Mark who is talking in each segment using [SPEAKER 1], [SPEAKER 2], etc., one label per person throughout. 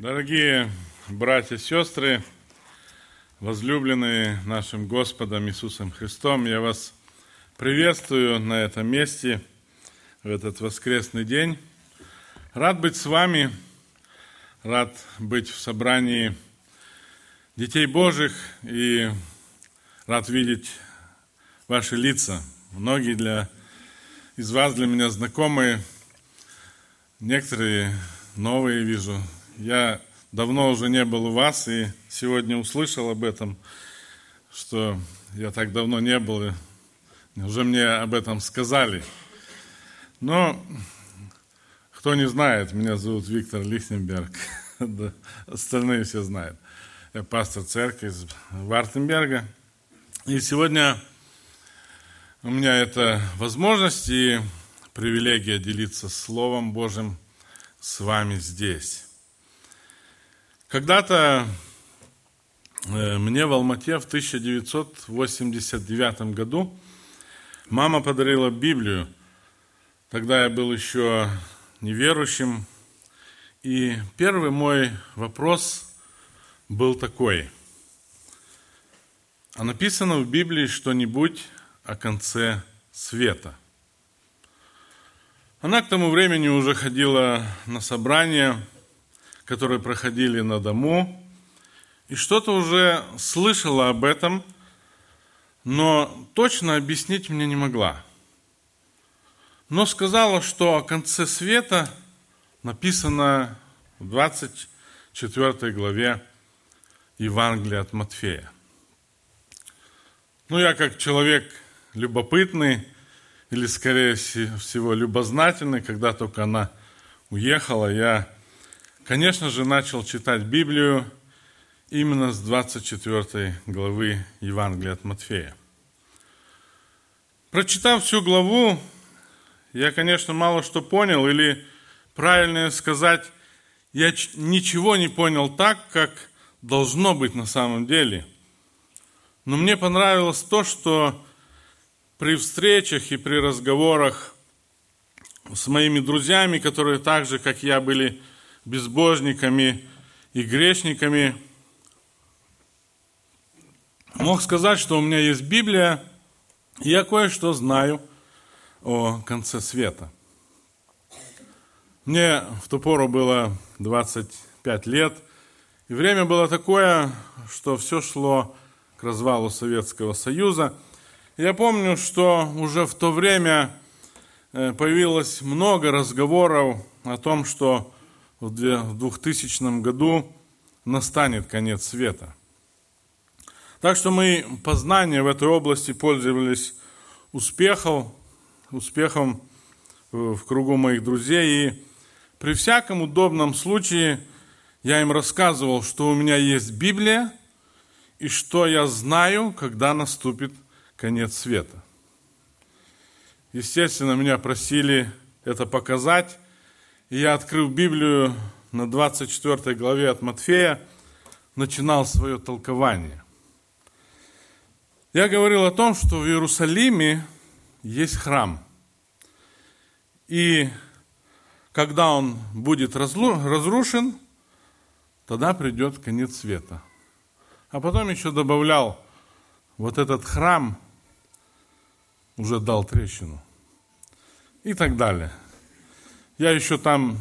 [SPEAKER 1] Дорогие братья и сестры, возлюбленные нашим Господом Иисусом Христом, я вас приветствую на этом месте в этот воскресный день. Рад быть с вами, рад быть в собрании детей Божьих и рад видеть ваши лица. Многие для, из вас для меня знакомые, некоторые новые вижу. Я давно уже не был у вас и сегодня услышал об этом, что я так давно не был, и уже мне об этом сказали. Но кто не знает, меня зовут Виктор Лихтенберг, остальные все знают. Я пастор церкви из Вартенберга. И сегодня у меня это возможность и привилегия делиться Словом Божьим с вами здесь. Когда-то э, мне в Алмате в 1989 году мама подарила Библию. Тогда я был еще неверующим. И первый мой вопрос был такой. А написано в Библии что-нибудь о конце света? Она к тому времени уже ходила на собрания, которые проходили на дому, и что-то уже слышала об этом, но точно объяснить мне не могла. Но сказала, что о конце света написано в 24 главе Евангелия от Матфея. Ну, я как человек любопытный, или, скорее всего, любознательный, когда только она уехала, я Конечно же, начал читать Библию именно с 24 главы Евангелия от Матфея. Прочитав всю главу, я, конечно, мало что понял, или, правильно сказать, я ничего не понял так, как должно быть на самом деле. Но мне понравилось то, что при встречах и при разговорах с моими друзьями, которые так же, как я, были безбожниками и грешниками, мог сказать, что у меня есть Библия, и я кое-что знаю о конце света. Мне в ту пору было 25 лет, и время было такое, что все шло к развалу Советского Союза. Я помню, что уже в то время э, появилось много разговоров о том, что в 2000 году настанет конец света. Так что мы познания в этой области пользовались успехом, успехом в кругу моих друзей. И при всяком удобном случае я им рассказывал, что у меня есть Библия и что я знаю, когда наступит конец света. Естественно, меня просили это показать, я, открыв Библию на 24 главе от Матфея, начинал свое толкование. Я говорил о том, что в Иерусалиме есть храм. И когда он будет разрушен, тогда придет конец света. А потом еще добавлял, вот этот храм уже дал трещину. И так далее. Я еще там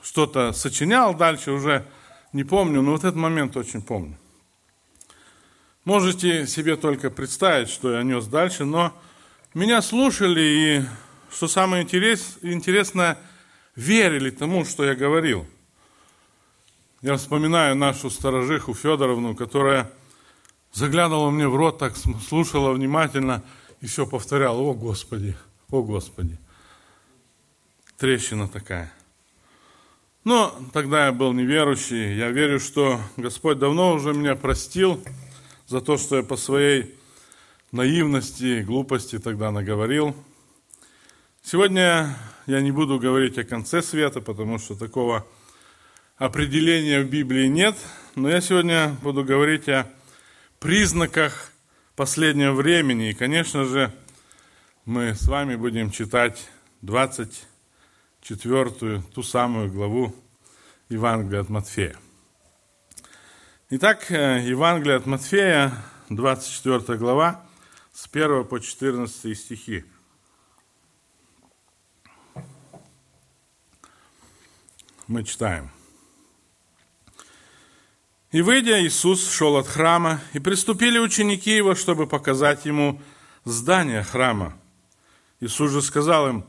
[SPEAKER 1] что-то сочинял дальше, уже не помню, но вот этот момент очень помню. Можете себе только представить, что я нес дальше, но меня слушали и, что самое интерес, интересное, верили тому, что я говорил. Я вспоминаю нашу сторожиху Федоровну, которая заглядывала мне в рот, так слушала внимательно и все повторяла, о Господи, о Господи трещина такая. Но тогда я был неверующий. Я верю, что Господь давно уже меня простил за то, что я по своей наивности глупости тогда наговорил. Сегодня я не буду говорить о конце света, потому что такого определения в Библии нет. Но я сегодня буду говорить о признаках последнего времени. И, конечно же, мы с вами будем читать 20 четвертую, ту самую главу Евангелия от Матфея. Итак, э, Евангелие от Матфея, 24 глава, с 1 по 14 стихи. Мы читаем. «И выйдя, Иисус шел от храма, и приступили ученики его, чтобы показать ему здание храма. Иисус же сказал им,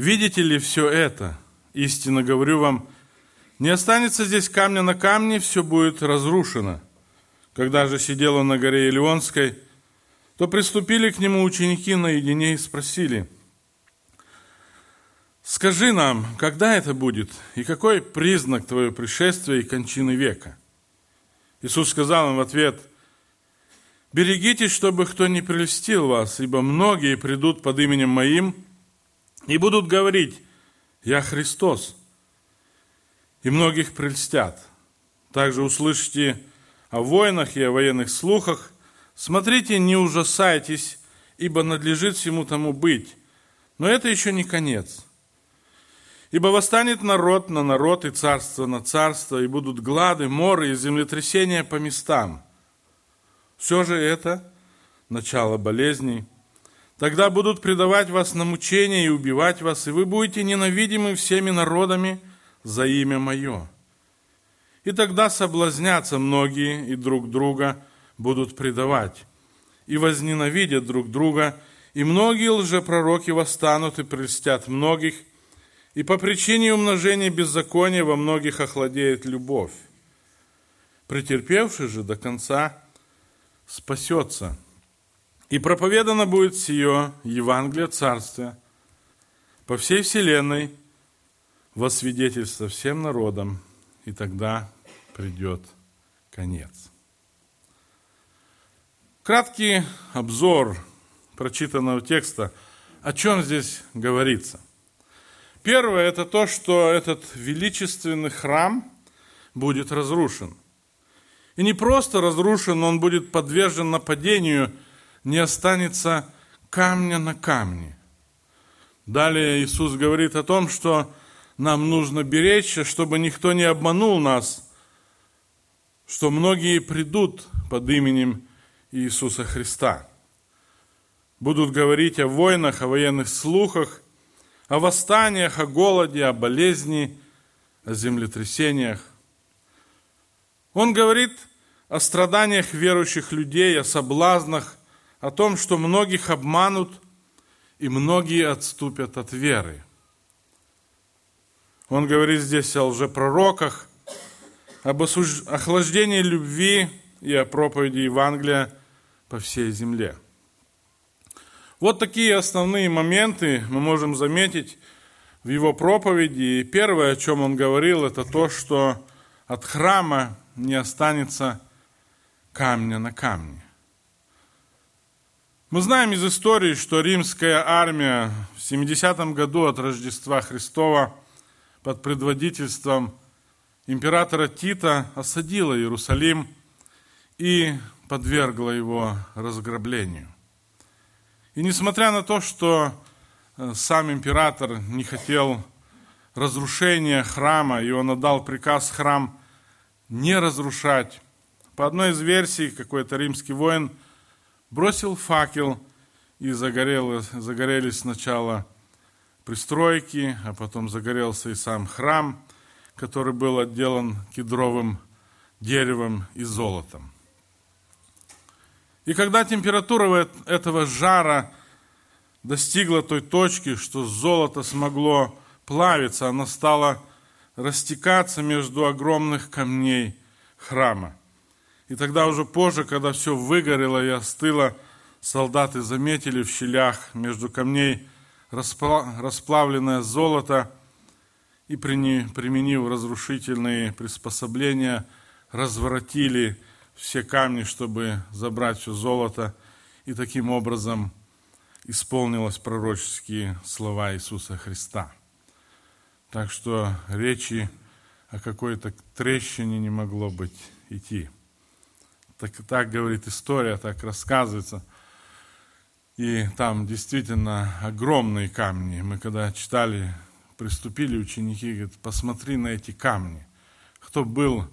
[SPEAKER 1] «Видите ли все это? Истинно говорю вам, – не останется здесь камня на камне, все будет разрушено. Когда же сидел он на горе Илионской, то приступили к нему ученики наедине и спросили, «Скажи нам, когда это будет, и какой признак твоего пришествия и кончины века?» Иисус сказал им в ответ, «Берегитесь, чтобы кто не прельстил вас, ибо многие придут под именем Моим и будут говорить, «Я Христос», и многих прельстят. Также услышите о войнах и о военных слухах. Смотрите, не ужасайтесь, ибо надлежит всему тому быть. Но это еще не конец. Ибо восстанет народ на народ и царство на царство, и будут глады, моры и землетрясения по местам. Все же это начало болезней. Тогда будут предавать вас на мучения и убивать вас, и вы будете ненавидимы всеми народами – за имя Мое. И тогда соблазнятся многие и друг друга будут предавать, и возненавидят друг друга, и многие лжепророки восстанут и прельстят многих, и по причине умножения беззакония во многих охладеет любовь. Претерпевший же до конца спасется. И проповедано будет сие Евангелие Царствия по всей вселенной – во свидетельство всем народам, и тогда придет конец. Краткий обзор прочитанного текста, о чем здесь говорится. Первое – это то, что этот величественный храм будет разрушен. И не просто разрушен, он будет подвержен нападению, не останется камня на камне. Далее Иисус говорит о том, что нам нужно беречься, чтобы никто не обманул нас, что многие придут под именем Иисуса Христа. Будут говорить о войнах, о военных слухах, о восстаниях, о голоде, о болезни, о землетрясениях. Он говорит о страданиях верующих людей, о соблазнах, о том, что многих обманут и многие отступят от веры – он говорит здесь о лжепророках, об охлаждении любви и о проповеди Евангелия по всей земле. Вот такие основные моменты мы можем заметить в его проповеди. И первое, о чем он говорил, это то, что от храма не останется камня на камне. Мы знаем из истории, что римская армия в 70 году от Рождества Христова – под предводительством императора Тита осадила Иерусалим и подвергла его разграблению. И несмотря на то, что э, сам император не хотел разрушения храма, и он отдал приказ храм не разрушать, по одной из версий какой-то римский воин бросил факел, и загорелось, загорелись сначала пристройки, а потом загорелся и сам храм, который был отделан кедровым деревом и золотом. И когда температура этого жара достигла той точки, что золото смогло плавиться, оно стало растекаться между огромных камней храма. И тогда уже позже, когда все выгорело и остыло, солдаты заметили в щелях между камней расплавленное золото и, применив разрушительные приспособления, разворотили все камни, чтобы забрать все золото, и таким образом исполнилось пророческие слова Иисуса Христа. Так что речи о какой-то трещине не могло быть идти. Так, так говорит история, так рассказывается – и там действительно огромные камни. Мы когда читали, приступили ученики, говорят, посмотри на эти камни. Кто был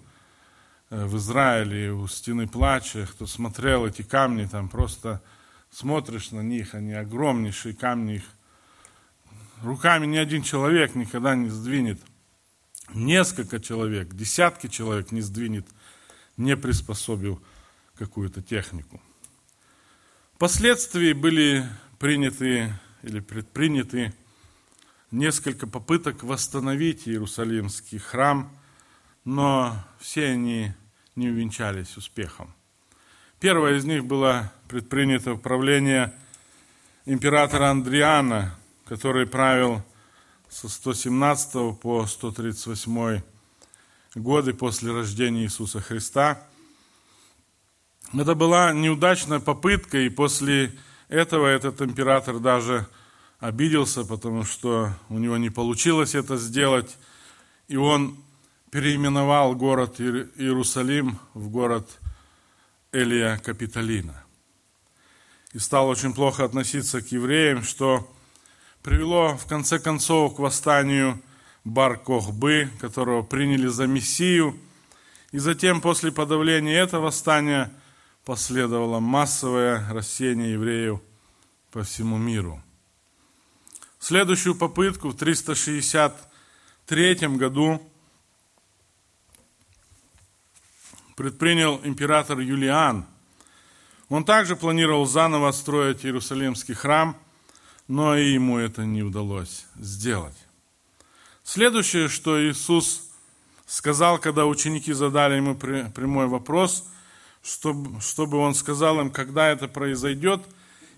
[SPEAKER 1] э, в Израиле у стены плача, кто смотрел эти камни, там просто смотришь на них, они огромнейшие камни, их руками ни один человек никогда не сдвинет. Несколько человек, десятки человек не сдвинет, не приспособил какую-то технику. Впоследствии были приняты или предприняты несколько попыток восстановить Иерусалимский храм, но все они не увенчались успехом. Первое из них было предпринято управление императора Андриана, который правил со 117 по 138 годы после рождения Иисуса Христа – это была неудачная попытка, и после этого этот император даже обиделся, потому что у него не получилось это сделать, и он переименовал город Иерусалим в город Элия Капитолина. И стал очень плохо относиться к евреям, что привело в конце концов к восстанию Бар-Кохбы, которого приняли за Мессию. И затем, после подавления этого восстания, последовало массовое рассеяние евреев по всему миру. Следующую попытку в 363 году предпринял император Юлиан. Он также планировал заново строить Иерусалимский храм, но и ему это не удалось сделать. Следующее, что Иисус сказал, когда ученики задали ему прямой вопрос – чтобы, чтобы он сказал им, когда это произойдет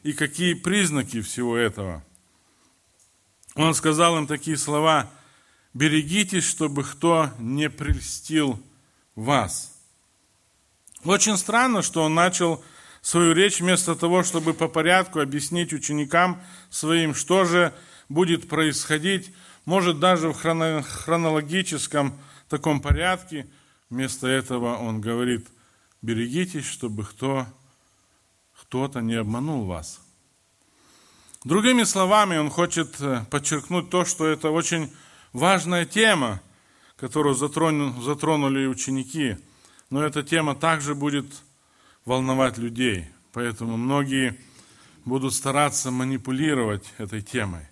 [SPEAKER 1] и какие признаки всего этого. Он сказал им такие слова, берегитесь, чтобы кто не прельстил вас. Очень странно, что он начал свою речь вместо того, чтобы по порядку объяснить ученикам своим, что же будет происходить, может даже в хронологическом таком порядке. Вместо этого он говорит – берегитесь, чтобы кто, кто-то не обманул вас. Другими словами, он хочет э, подчеркнуть то, что это очень важная тема, которую затронули ученики. Но эта тема также будет волновать людей. Поэтому многие будут стараться манипулировать этой темой.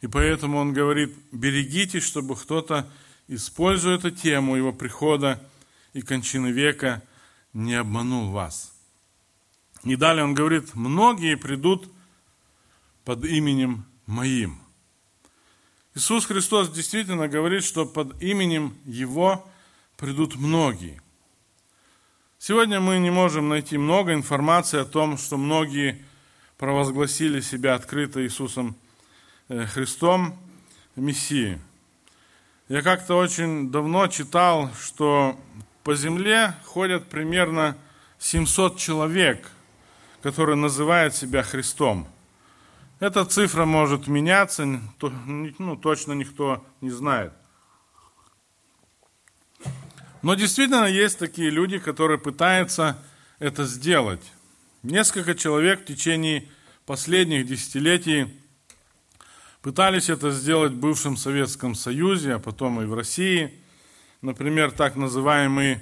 [SPEAKER 1] И поэтому он говорит, берегитесь, чтобы кто-то, используя эту тему его прихода и кончины века, не обманул вас. И далее он говорит, многие придут под именем моим. Иисус Христос действительно говорит, что под именем Его придут многие. Сегодня мы не можем найти много информации о том, что многие провозгласили себя открыто Иисусом э, Христом, Мессией. Я как-то очень давно читал, что по земле ходят примерно 700 человек, которые называют себя Христом. Эта цифра может меняться, ну, точно никто не знает. Но действительно есть такие люди, которые пытаются это сделать. Несколько человек в течение последних десятилетий пытались это сделать в бывшем Советском Союзе, а потом и в России – Например, так называемый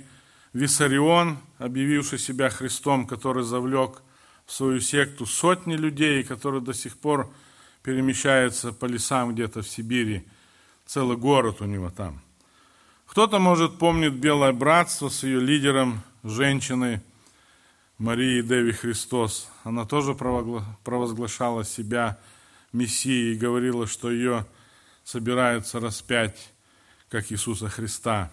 [SPEAKER 1] Виссарион, объявивший себя Христом, который завлек в свою секту сотни людей, который до сих пор перемещается по лесам где-то в Сибири. Целый город у него там. Кто-то, может, помнит Белое Братство с ее лидером, женщиной Марии Деви Христос. Она тоже провозглашала себя Мессией и говорила, что ее собираются распять как Иисуса Христа.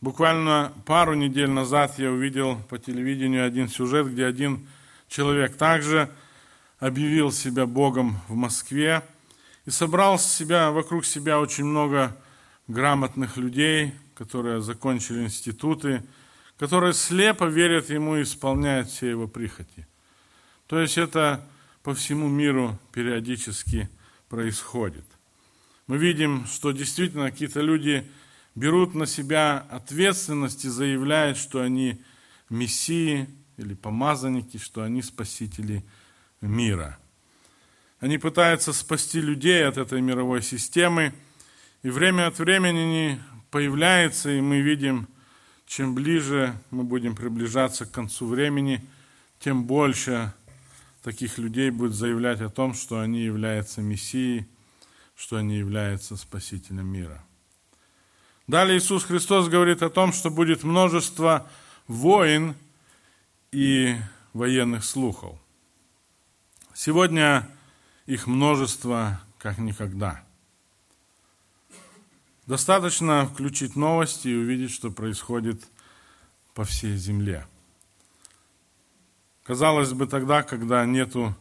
[SPEAKER 1] Буквально пару недель назад я увидел по телевидению один сюжет, где один человек также объявил себя Богом в Москве и собрал себя, вокруг себя очень много грамотных людей, которые закончили институты, которые слепо верят ему и исполняют все его прихоти. То есть это по всему миру периодически происходит мы видим, что действительно какие-то люди берут на себя ответственность и заявляют, что они мессии или помазанники, что они спасители мира. Они пытаются спасти людей от этой мировой системы, и время от времени они появляются, и мы видим чем ближе мы будем приближаться к концу времени, тем больше таких людей будет заявлять о том, что они являются Мессией, что они являются Спасителем мира. Далее Иисус Христос говорит о том, что будет множество войн и военных слухов. Сегодня их множество как никогда. Достаточно включить новости и увидеть, что происходит по всей земле. Казалось бы, тогда, когда нету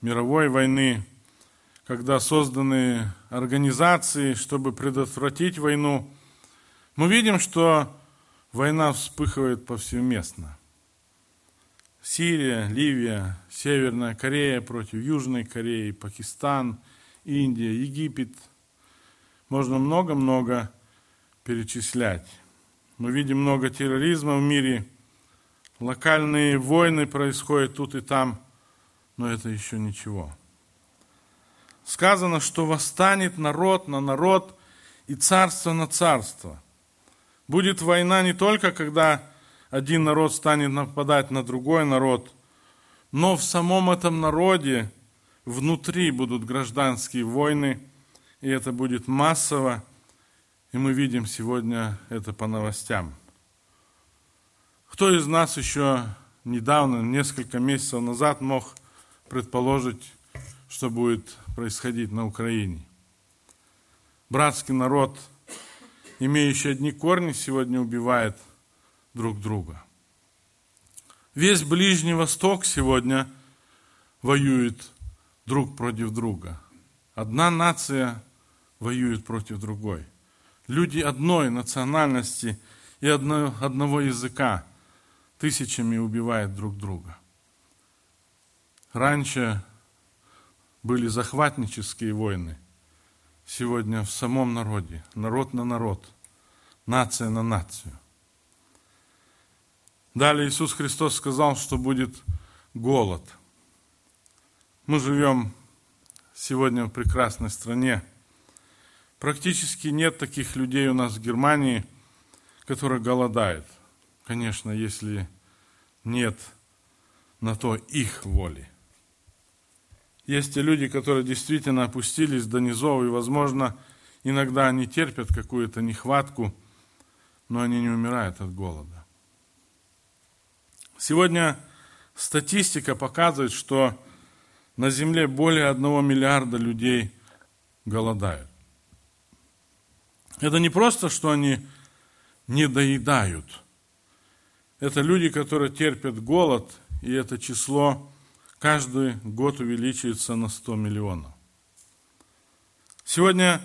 [SPEAKER 1] мировой войны, когда созданы организации, чтобы предотвратить войну, мы видим, что война вспыхивает повсеместно. Сирия, Ливия, Северная Корея против Южной Кореи, Пакистан, Индия, Египет. Можно много-много перечислять. Мы видим много терроризма в мире, локальные войны происходят тут и там, но это еще ничего. Сказано, что восстанет народ на народ и царство на царство. Будет война не только, когда один народ станет нападать на другой народ, но в самом этом народе внутри будут гражданские войны, и это будет массово, и мы видим сегодня это по новостям. Кто из нас еще недавно, несколько месяцев назад мог предположить, что будет происходить на Украине? Братский народ, имеющий одни корни, сегодня убивает – друг друга. Весь Ближний Восток сегодня воюет друг против друга. Одна нация воюет против другой. Люди одной национальности и одно, одного языка тысячами убивают друг друга. Раньше были захватнические войны. Сегодня в самом народе, народ на народ, нация на нацию – Далее Иисус Христос сказал, что будет голод. Мы живем сегодня в прекрасной стране. Практически нет таких людей у нас в Германии, которые голодают. Конечно, если нет на то их воли. Есть и люди, которые действительно опустились до низов, и, возможно, иногда они терпят какую-то нехватку, но они не умирают от голода. Сегодня статистика показывает, что на Земле более одного миллиарда людей голодают. Это не просто, что они не доедают. Это люди, которые терпят голод, и это число каждый год увеличивается на 100 миллионов. Сегодня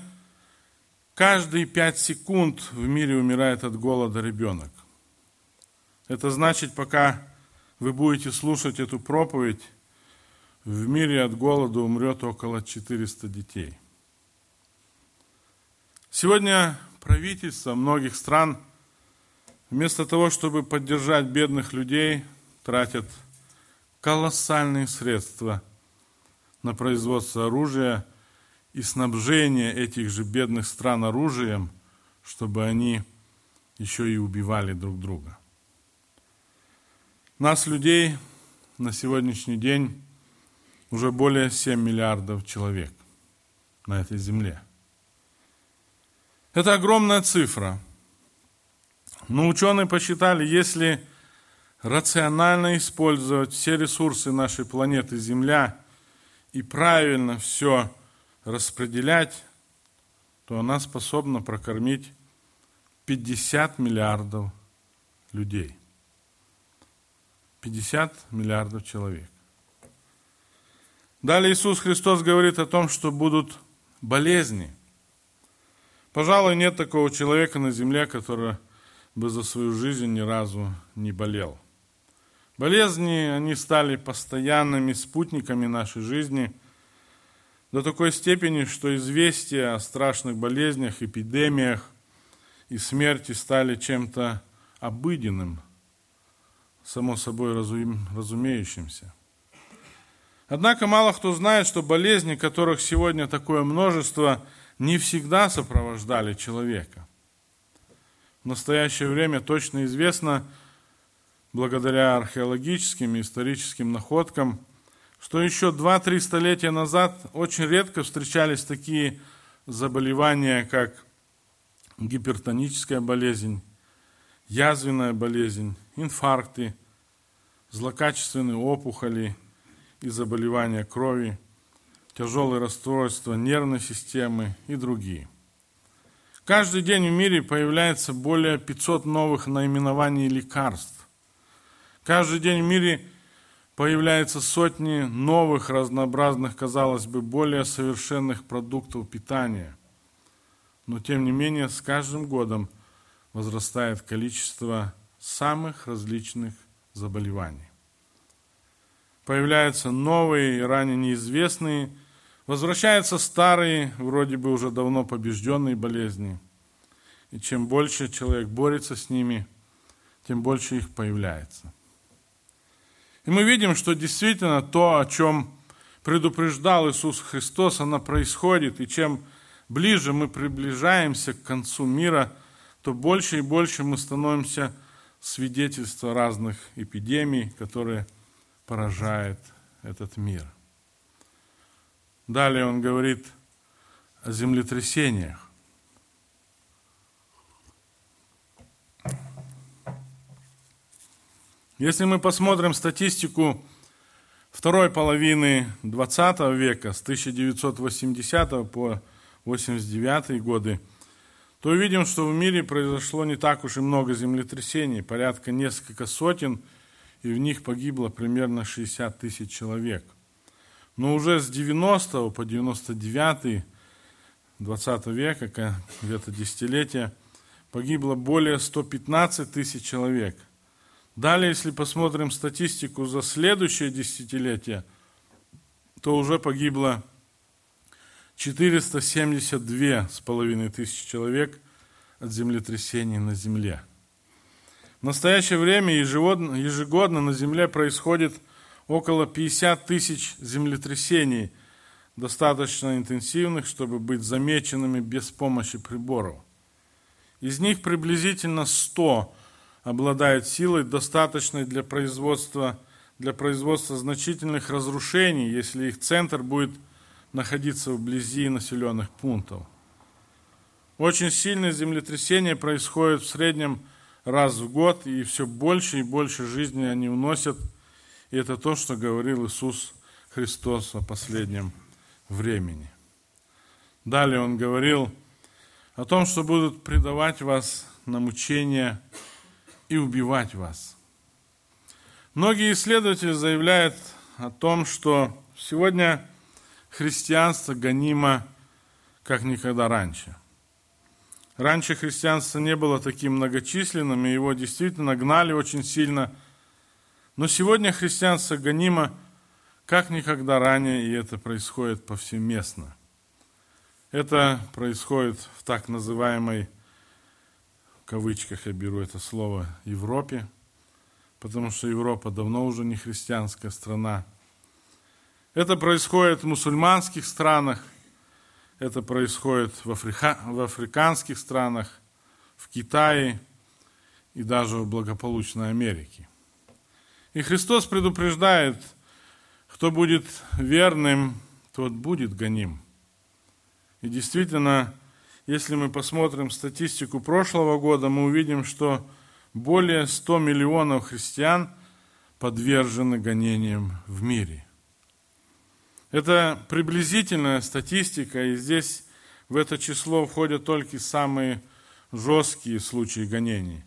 [SPEAKER 1] каждые 5 секунд в мире умирает от голода ребенок. Это значит, пока вы будете слушать эту проповедь, в мире от голода умрет около 400 детей. Сегодня правительство многих стран вместо того, чтобы поддержать бедных людей, тратят колоссальные средства на производство оружия и снабжение этих же бедных стран оружием, чтобы они еще и убивали друг друга. Нас, людей, на сегодняшний день уже более 7 миллиардов человек на этой земле. Это огромная цифра. Но ученые посчитали, если рационально использовать все ресурсы нашей планеты Земля и правильно все распределять, то она способна прокормить 50 миллиардов людей. 50 миллиардов человек. Далее Иисус Христос говорит о том, что будут болезни. Пожалуй, нет такого человека на земле, который бы за свою жизнь ни разу не болел. Болезни, они стали постоянными спутниками нашей жизни до такой степени, что известия о страшных болезнях, эпидемиях и смерти стали чем-то обыденным – само собой разумеющимся. Однако мало кто знает, что болезни, которых сегодня такое множество, не всегда сопровождали человека. В настоящее время точно известно, благодаря археологическим и историческим находкам, что еще 2-3 столетия назад очень редко встречались такие заболевания, как гипертоническая болезнь, язвенная болезнь, инфаркты, злокачественные опухоли и заболевания крови, тяжелые расстройства нервной системы и другие. Каждый день в мире появляется более 500 новых наименований лекарств. Каждый день в мире появляются сотни новых, разнообразных, казалось бы, более совершенных продуктов питания. Но, тем не менее, с каждым годом возрастает количество самых различных заболеваний. Появляются новые, ранее неизвестные, возвращаются старые, вроде бы уже давно побежденные болезни. И чем больше человек борется с ними, тем больше их появляется. И мы видим, что действительно то, о чем предупреждал Иисус Христос, оно происходит. И чем ближе мы приближаемся к концу мира, то больше и больше мы становимся свидетельством разных эпидемий, которые поражают этот мир. Далее он говорит о землетрясениях. Если мы посмотрим статистику второй половины 20 века, с 1980 по 89 годы, то увидим, что в мире произошло не так уж и много землетрясений, порядка несколько сотен, и в них погибло примерно 60 тысяч человек. Но уже с 90 по 99 20 века, где-то десятилетия, погибло более 115 тысяч человек – Далее, если посмотрим статистику за следующее десятилетие, то уже погибло 472 с половиной тысяч человек от землетрясений на Земле. В настоящее время ежегодно на Земле происходит около 50 тысяч землетрясений, достаточно интенсивных, чтобы быть замеченными без помощи приборов. Из них приблизительно 100 обладают силой, достаточной для производства, для производства значительных разрушений, если их центр будет находиться вблизи населенных пунктов. Очень сильные землетрясения происходят в среднем раз в год, и все больше и больше жизни они уносят. И это то, что говорил Иисус Христос о последнем времени. Далее Он говорил о том, что будут предавать вас на мучения и убивать вас. Многие исследователи заявляют о том, что сегодня христианство гонимо как никогда раньше. Раньше христианство не было таким многочисленным, и его действительно гнали очень сильно. Но сегодня христианство гонимо как никогда ранее, и это происходит повсеместно. Это происходит в так называемой кавычках я беру это слово, Европе, потому что Европа давно уже не христианская страна. Это происходит в мусульманских странах, это происходит в, Африка, в африканских странах, в Китае и даже в благополучной Америке. И Христос предупреждает, кто будет верным, тот будет гоним. И действительно, если мы посмотрим статистику прошлого года, мы увидим, что более 100 миллионов христиан подвержены гонениям в мире. Это приблизительная статистика, и здесь в это число входят только самые жесткие случаи гонений.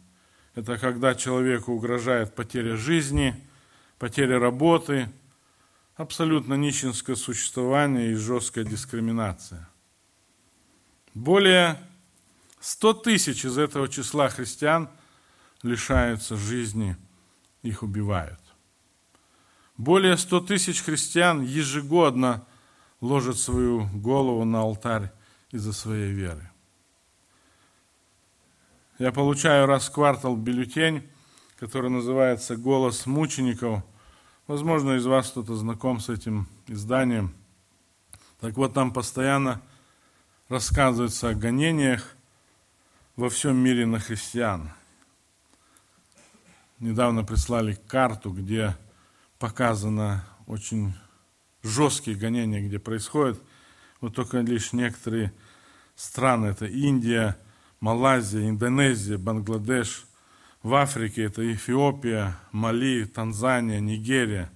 [SPEAKER 1] Это когда человеку угрожает потеря жизни, потеря работы, абсолютно нищенское существование и жесткая дискриминация – более 100 тысяч из этого числа христиан лишаются жизни, их убивают. Более 100 тысяч христиан ежегодно ложат свою голову на алтарь из-за своей веры. Я получаю раз в квартал бюллетень, который называется «Голос мучеников». Возможно, из вас кто-то знаком с этим изданием. Так вот, там постоянно рассказывается о гонениях, во всем мире на христиан. Недавно прислали карту, где показано очень жесткие гонения, где происходят. Вот только лишь некоторые страны, это Индия, Малайзия, Индонезия, Бангладеш. В Африке это Эфиопия, Мали, Танзания, Нигерия.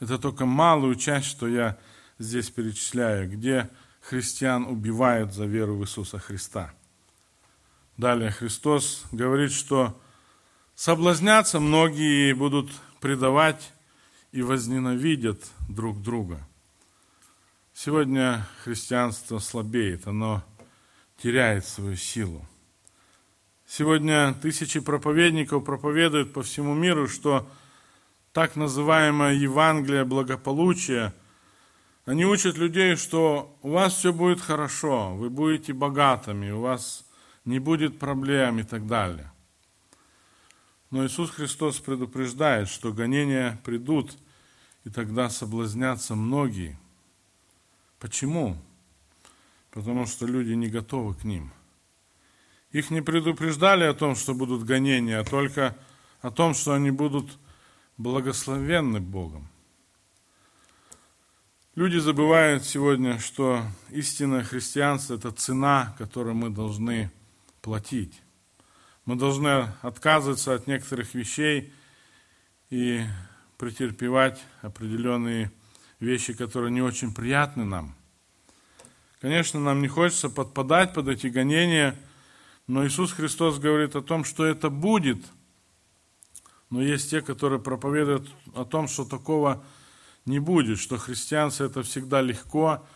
[SPEAKER 1] Это только малую часть, что я здесь перечисляю, где христиан убивают за веру в Иисуса Христа. Далее Христос говорит, что соблазняться многие будут предавать и возненавидят друг друга. Сегодня христианство слабеет, оно теряет свою силу. Сегодня тысячи проповедников проповедуют по всему миру, что так называемое Евангелие благополучия, они учат людей, что у вас все будет хорошо, вы будете богатыми, у вас не будет проблем и так далее. Но Иисус Христос предупреждает, что гонения придут, и тогда соблазнятся многие. Почему? Потому что люди не готовы к ним. Их не предупреждали о том, что будут гонения, а только о том, что они будут благословенны Богом. Люди забывают сегодня, что истинное христианство – это цена, которую мы должны платить. Мы должны отказываться от некоторых вещей и претерпевать определенные вещи, которые не очень приятны нам. Конечно, нам не хочется подпадать под эти гонения, но Иисус Христос говорит о том, что это будет. Но есть те, которые проповедуют о том, что такого не будет, что христианство это всегда легко,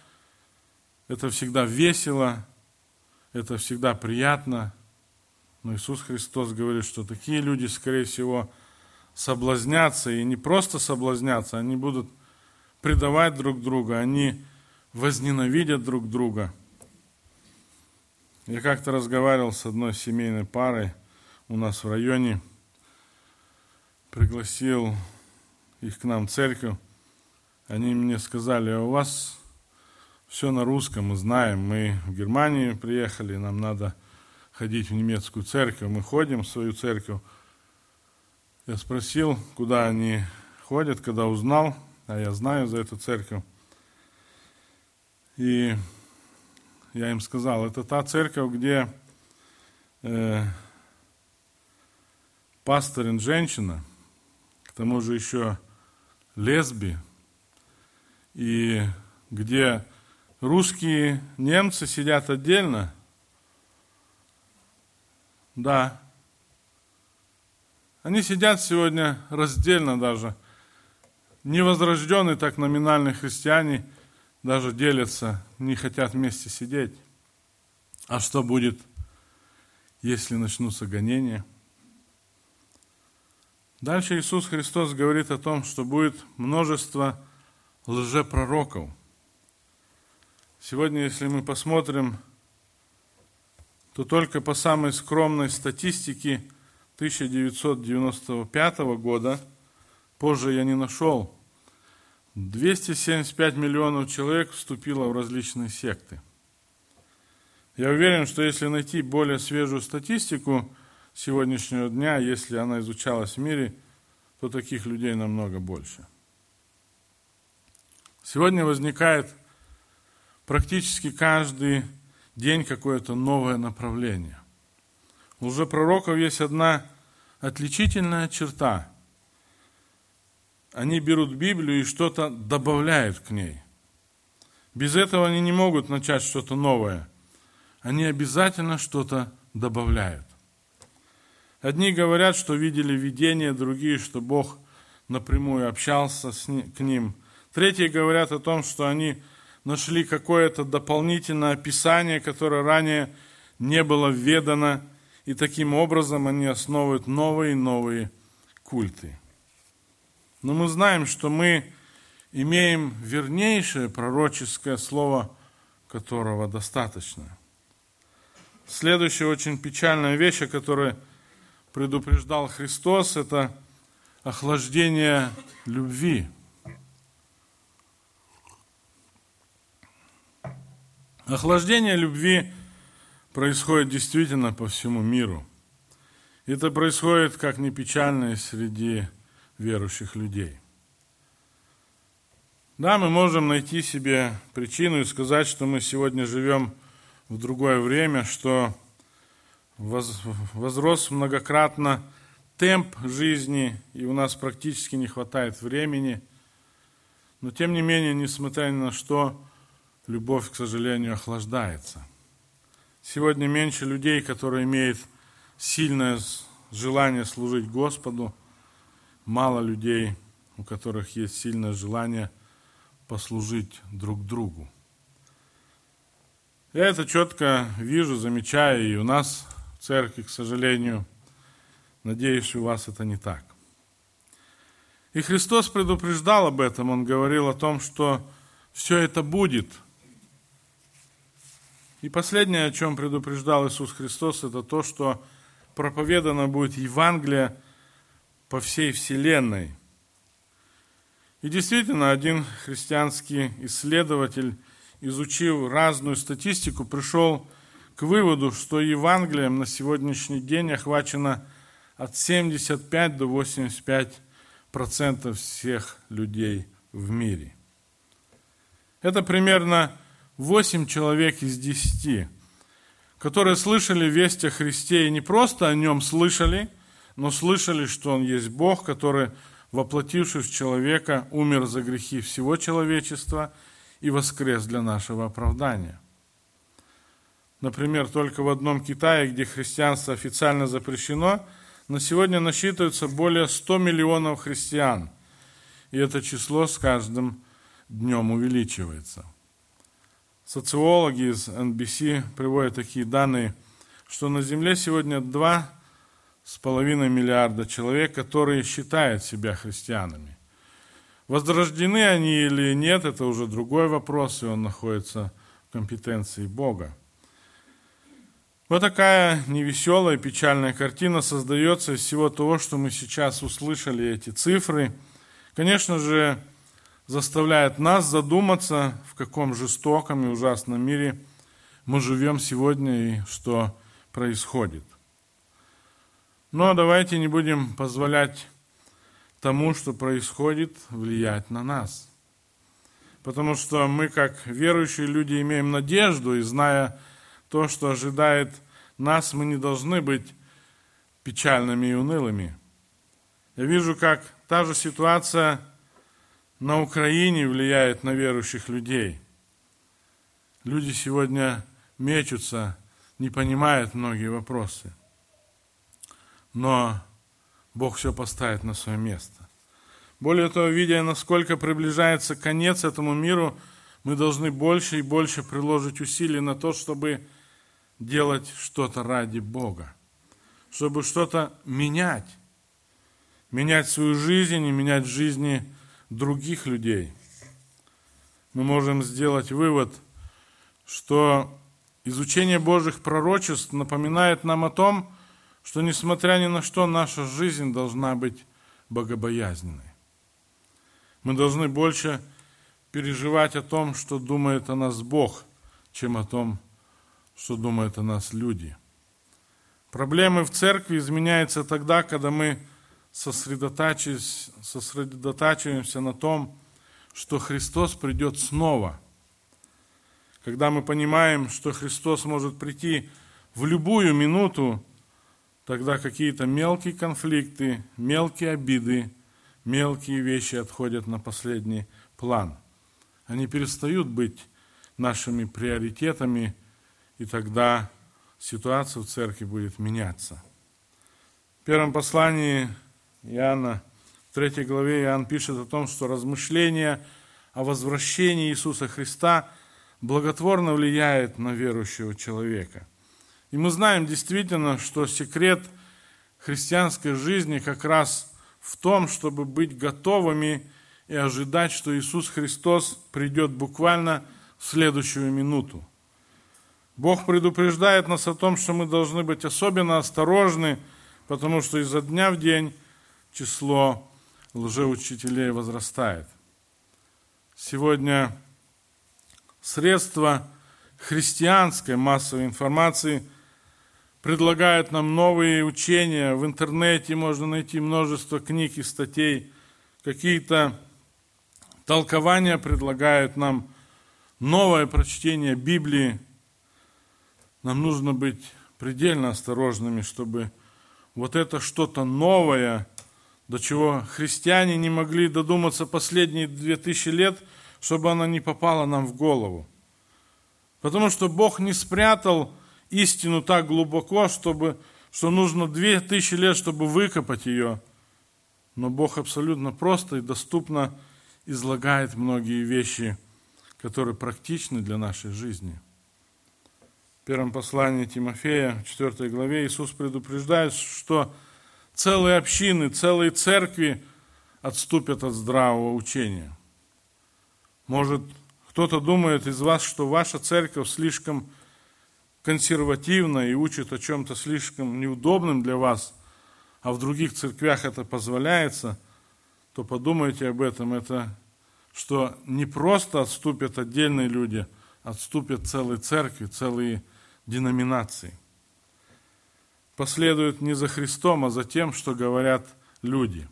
[SPEAKER 1] это всегда весело, это всегда приятно. Но Иисус Христос говорит, что такие люди, скорее всего, соблазнятся, и не просто соблазнятся, они будут предавать друг друга, они возненавидят друг друга. Я как-то разговаривал с одной семейной парой у нас в районе, пригласил их к нам в церковь. Они мне сказали, а у вас все на русском, мы знаем, мы в Германию приехали, нам надо ходить в немецкую церковь, мы ходим в свою церковь. Я спросил, куда они ходят, когда узнал, а я знаю за эту церковь. И я им сказал, это та церковь, где э, пасторин женщина, к тому же еще лесби, и где русские немцы сидят отдельно, да, они сидят сегодня раздельно даже. Невозрожденные так номинальные христиане даже делятся, не хотят вместе сидеть. А что будет, если начнутся гонения? Дальше Иисус Христос говорит о том, что будет множество лжепророков – Сегодня, если мы посмотрим, то только по самой скромной статистике 1995 года, позже я не нашел, 275 миллионов человек вступило в различные секты. Я уверен, что если найти более свежую статистику сегодняшнего дня, если она изучалась в мире, то таких людей намного больше. Сегодня возникает практически каждый день какое-то новое направление. У лжепророков есть одна отличительная черта. Они берут Библию и что-то добавляют к ней. Без этого они не могут начать что-то новое. Они обязательно что-то добавляют. Одни говорят, что видели видение, другие, что Бог напрямую общался с ним, к ним. Третьи говорят о том, что они нашли какое-то дополнительное описание, которое ранее не было введано, и таким образом они основывают новые и новые культы. Но мы знаем, что мы имеем вернейшее пророческое слово, которого достаточно. Следующая очень печальная вещь, о которой предупреждал Христос, это охлаждение любви – Охлаждение любви происходит действительно по всему миру. Это происходит, как ни печально, среди верующих людей. Да, мы можем найти себе причину и сказать, что мы сегодня живем в другое время, что возрос многократно темп жизни, и у нас практически не хватает времени. Но тем не менее, несмотря ни на что, любовь, к сожалению, охлаждается. Сегодня меньше людей, которые имеют сильное желание служить Господу, мало людей, у которых есть сильное желание послужить друг другу. Я это четко вижу, замечаю, и у нас в церкви, к сожалению, надеюсь, у вас это не так. И Христос предупреждал об этом, Он говорил о том, что все это будет. И последнее, о чем предупреждал Иисус Христос, это то, что проповедано будет Евангелие по всей вселенной. И действительно, один христианский исследователь, изучив разную статистику, пришел к выводу, что Евангелием на сегодняшний день охвачено от 75 до 85 процентов всех людей в мире. Это примерно 8 человек из 10 которые слышали весть о Христе и не просто о нем слышали, но слышали, что он есть Бог, который, воплотившись в человека, умер за грехи всего человечества и воскрес для нашего оправдания. Например, только в одном Китае, где христианство официально запрещено, на сегодня насчитывается более 100 миллионов христиан. И это число с каждым днем увеличивается – Социологи из NBC приводят такие данные, что на Земле сегодня 2,5 миллиарда человек, которые считают себя христианами. Возрождены они или нет, это уже другой вопрос, и он находится в компетенции Бога. Вот такая невеселая, печальная картина создается из всего того, что мы сейчас услышали, эти цифры. Конечно же, заставляет нас задуматься, в каком жестоком и ужасном мире мы живем сегодня и что происходит. Но давайте не будем позволять тому, что происходит, влиять на нас. Потому что мы, как верующие люди, имеем надежду, и зная то, что ожидает нас, мы не должны быть печальными и унылыми. Я вижу, как та же ситуация – на Украине влияет на верующих людей. Люди сегодня мечутся, не понимают многие вопросы. Но Бог все поставит на свое место. Более того, видя, насколько приближается конец этому миру, мы должны больше и больше приложить усилий на то, чтобы делать что-то ради Бога, чтобы что-то менять, менять свою жизнь и менять жизни других людей, мы можем сделать вывод, что изучение Божьих пророчеств напоминает нам о том, что несмотря ни на что, наша жизнь должна быть богобоязненной. Мы должны больше переживать о том, что думает о нас Бог, чем о том, что думают о нас люди. Проблемы в церкви изменяются тогда, когда мы сосредотачиваемся на том, что Христос придет снова. Когда мы понимаем, что Христос может прийти в любую минуту, тогда какие-то мелкие конфликты, мелкие обиды, мелкие вещи отходят на последний план. Они перестают быть нашими приоритетами, и тогда ситуация в церкви будет меняться. В первом послании Иоанна, в третьей главе Иоанн пишет о том, что размышление о возвращении Иисуса Христа благотворно влияет на верующего человека. И мы знаем действительно, что секрет христианской жизни как раз в том, чтобы быть готовыми и ожидать, что Иисус Христос придет буквально в следующую минуту. Бог предупреждает нас о том, что мы должны быть особенно осторожны, потому что изо дня в день число лжеучителей возрастает. Сегодня средства христианской массовой информации предлагают нам новые учения. В интернете можно найти множество книг и статей. Какие-то толкования предлагают нам новое прочтение Библии. Нам нужно быть предельно осторожными, чтобы вот это что-то новое, до чего христиане не могли додуматься последние две тысячи лет, чтобы она не попала нам в голову. Потому что Бог не спрятал истину так глубоко, чтобы, что нужно две тысячи лет, чтобы выкопать ее. Но Бог абсолютно просто и доступно излагает многие вещи, которые практичны для нашей жизни – первом послании Тимофея, 4 главе, Иисус предупреждает, что целые общины, целые церкви отступят от здравого учения. Может, кто-то думает из вас, что ваша церковь слишком консервативна и учит о чем-то слишком неудобным для вас, а в других церквях это позволяется, то подумайте об этом. Это что не просто отступят отдельные люди, отступят целые церкви, целые деноминаций. Последует не за Христом, а за тем, что говорят люди.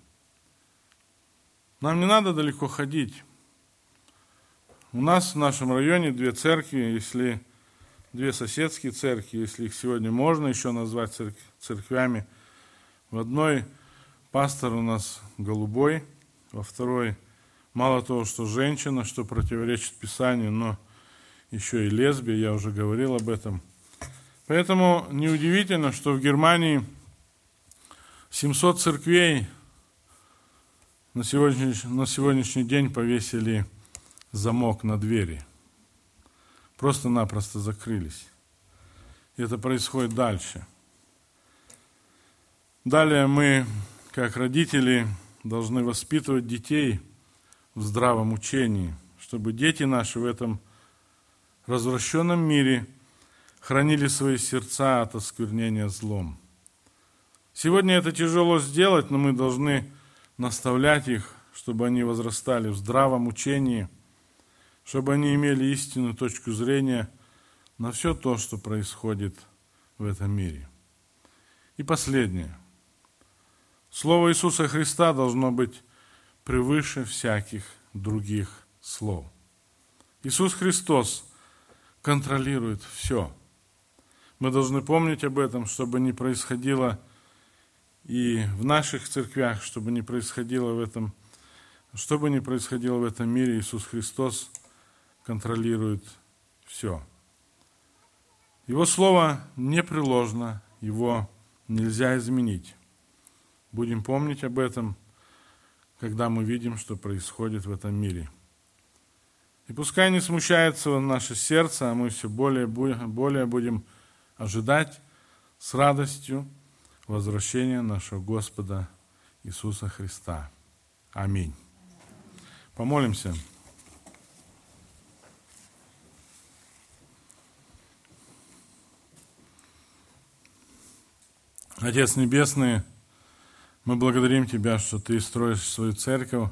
[SPEAKER 1] Нам не надо далеко ходить. У нас в нашем районе две церкви, если две соседские церкви, если их сегодня можно еще назвать церквями. В одной пастор у нас голубой, во второй мало того, что женщина, что противоречит Писанию, но еще и лесбия, я уже говорил об этом – Поэтому неудивительно, что в Германии 700 церквей на сегодняшний, на сегодняшний день повесили замок на двери. Просто-напросто закрылись. И это происходит дальше. Далее мы, как родители, должны воспитывать детей в здравом учении, чтобы дети наши в этом развращенном мире – хранили свои сердца от осквернения злом. Сегодня это тяжело сделать, но мы должны наставлять их, чтобы они возрастали в здравом учении, чтобы они имели истинную точку зрения на все то, что происходит в этом мире. И последнее. Слово Иисуса Христа должно быть превыше всяких других слов. Иисус Христос контролирует все – мы должны помнить об этом, чтобы не происходило и в наших церквях, чтобы не происходило в этом, чтобы не происходило в этом мире, Иисус Христос контролирует все. Его слово непреложно, его нельзя изменить. Будем помнить об этом, когда мы видим, что происходит в этом мире. И пускай не смущается наше сердце, а мы все более, более будем ожидать с радостью возвращения нашего Господа Иисуса Христа. Аминь. Помолимся. Отец Небесный, мы благодарим Тебя, что Ты строишь свою церковь,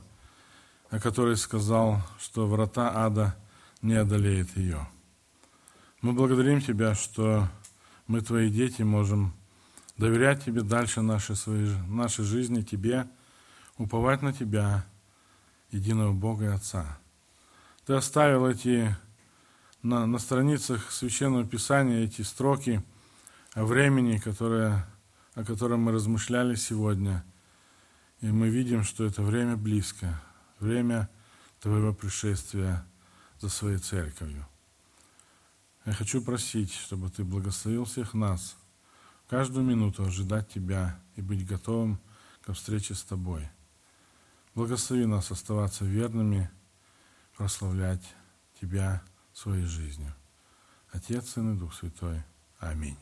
[SPEAKER 1] о которой сказал, что врата ада не одолеет ее. Мы благодарим Тебя, что мы, Твои дети, можем доверять Тебе дальше нашей, своей, нашей жизни, Тебе, уповать на Тебя, единого Бога и Отца. Ты оставил эти на, на страницах Священного Писания эти строки о времени, которое, о котором мы размышляли сегодня. И мы видим, что это время близко, время Твоего пришествия за Своей Церковью. Я хочу просить, чтобы Ты благословил всех нас, каждую минуту ожидать Тебя и быть готовым ко встрече с Тобой. Благослови нас оставаться верными, прославлять Тебя своей жизнью. Отец, Сын и Дух Святой. Аминь.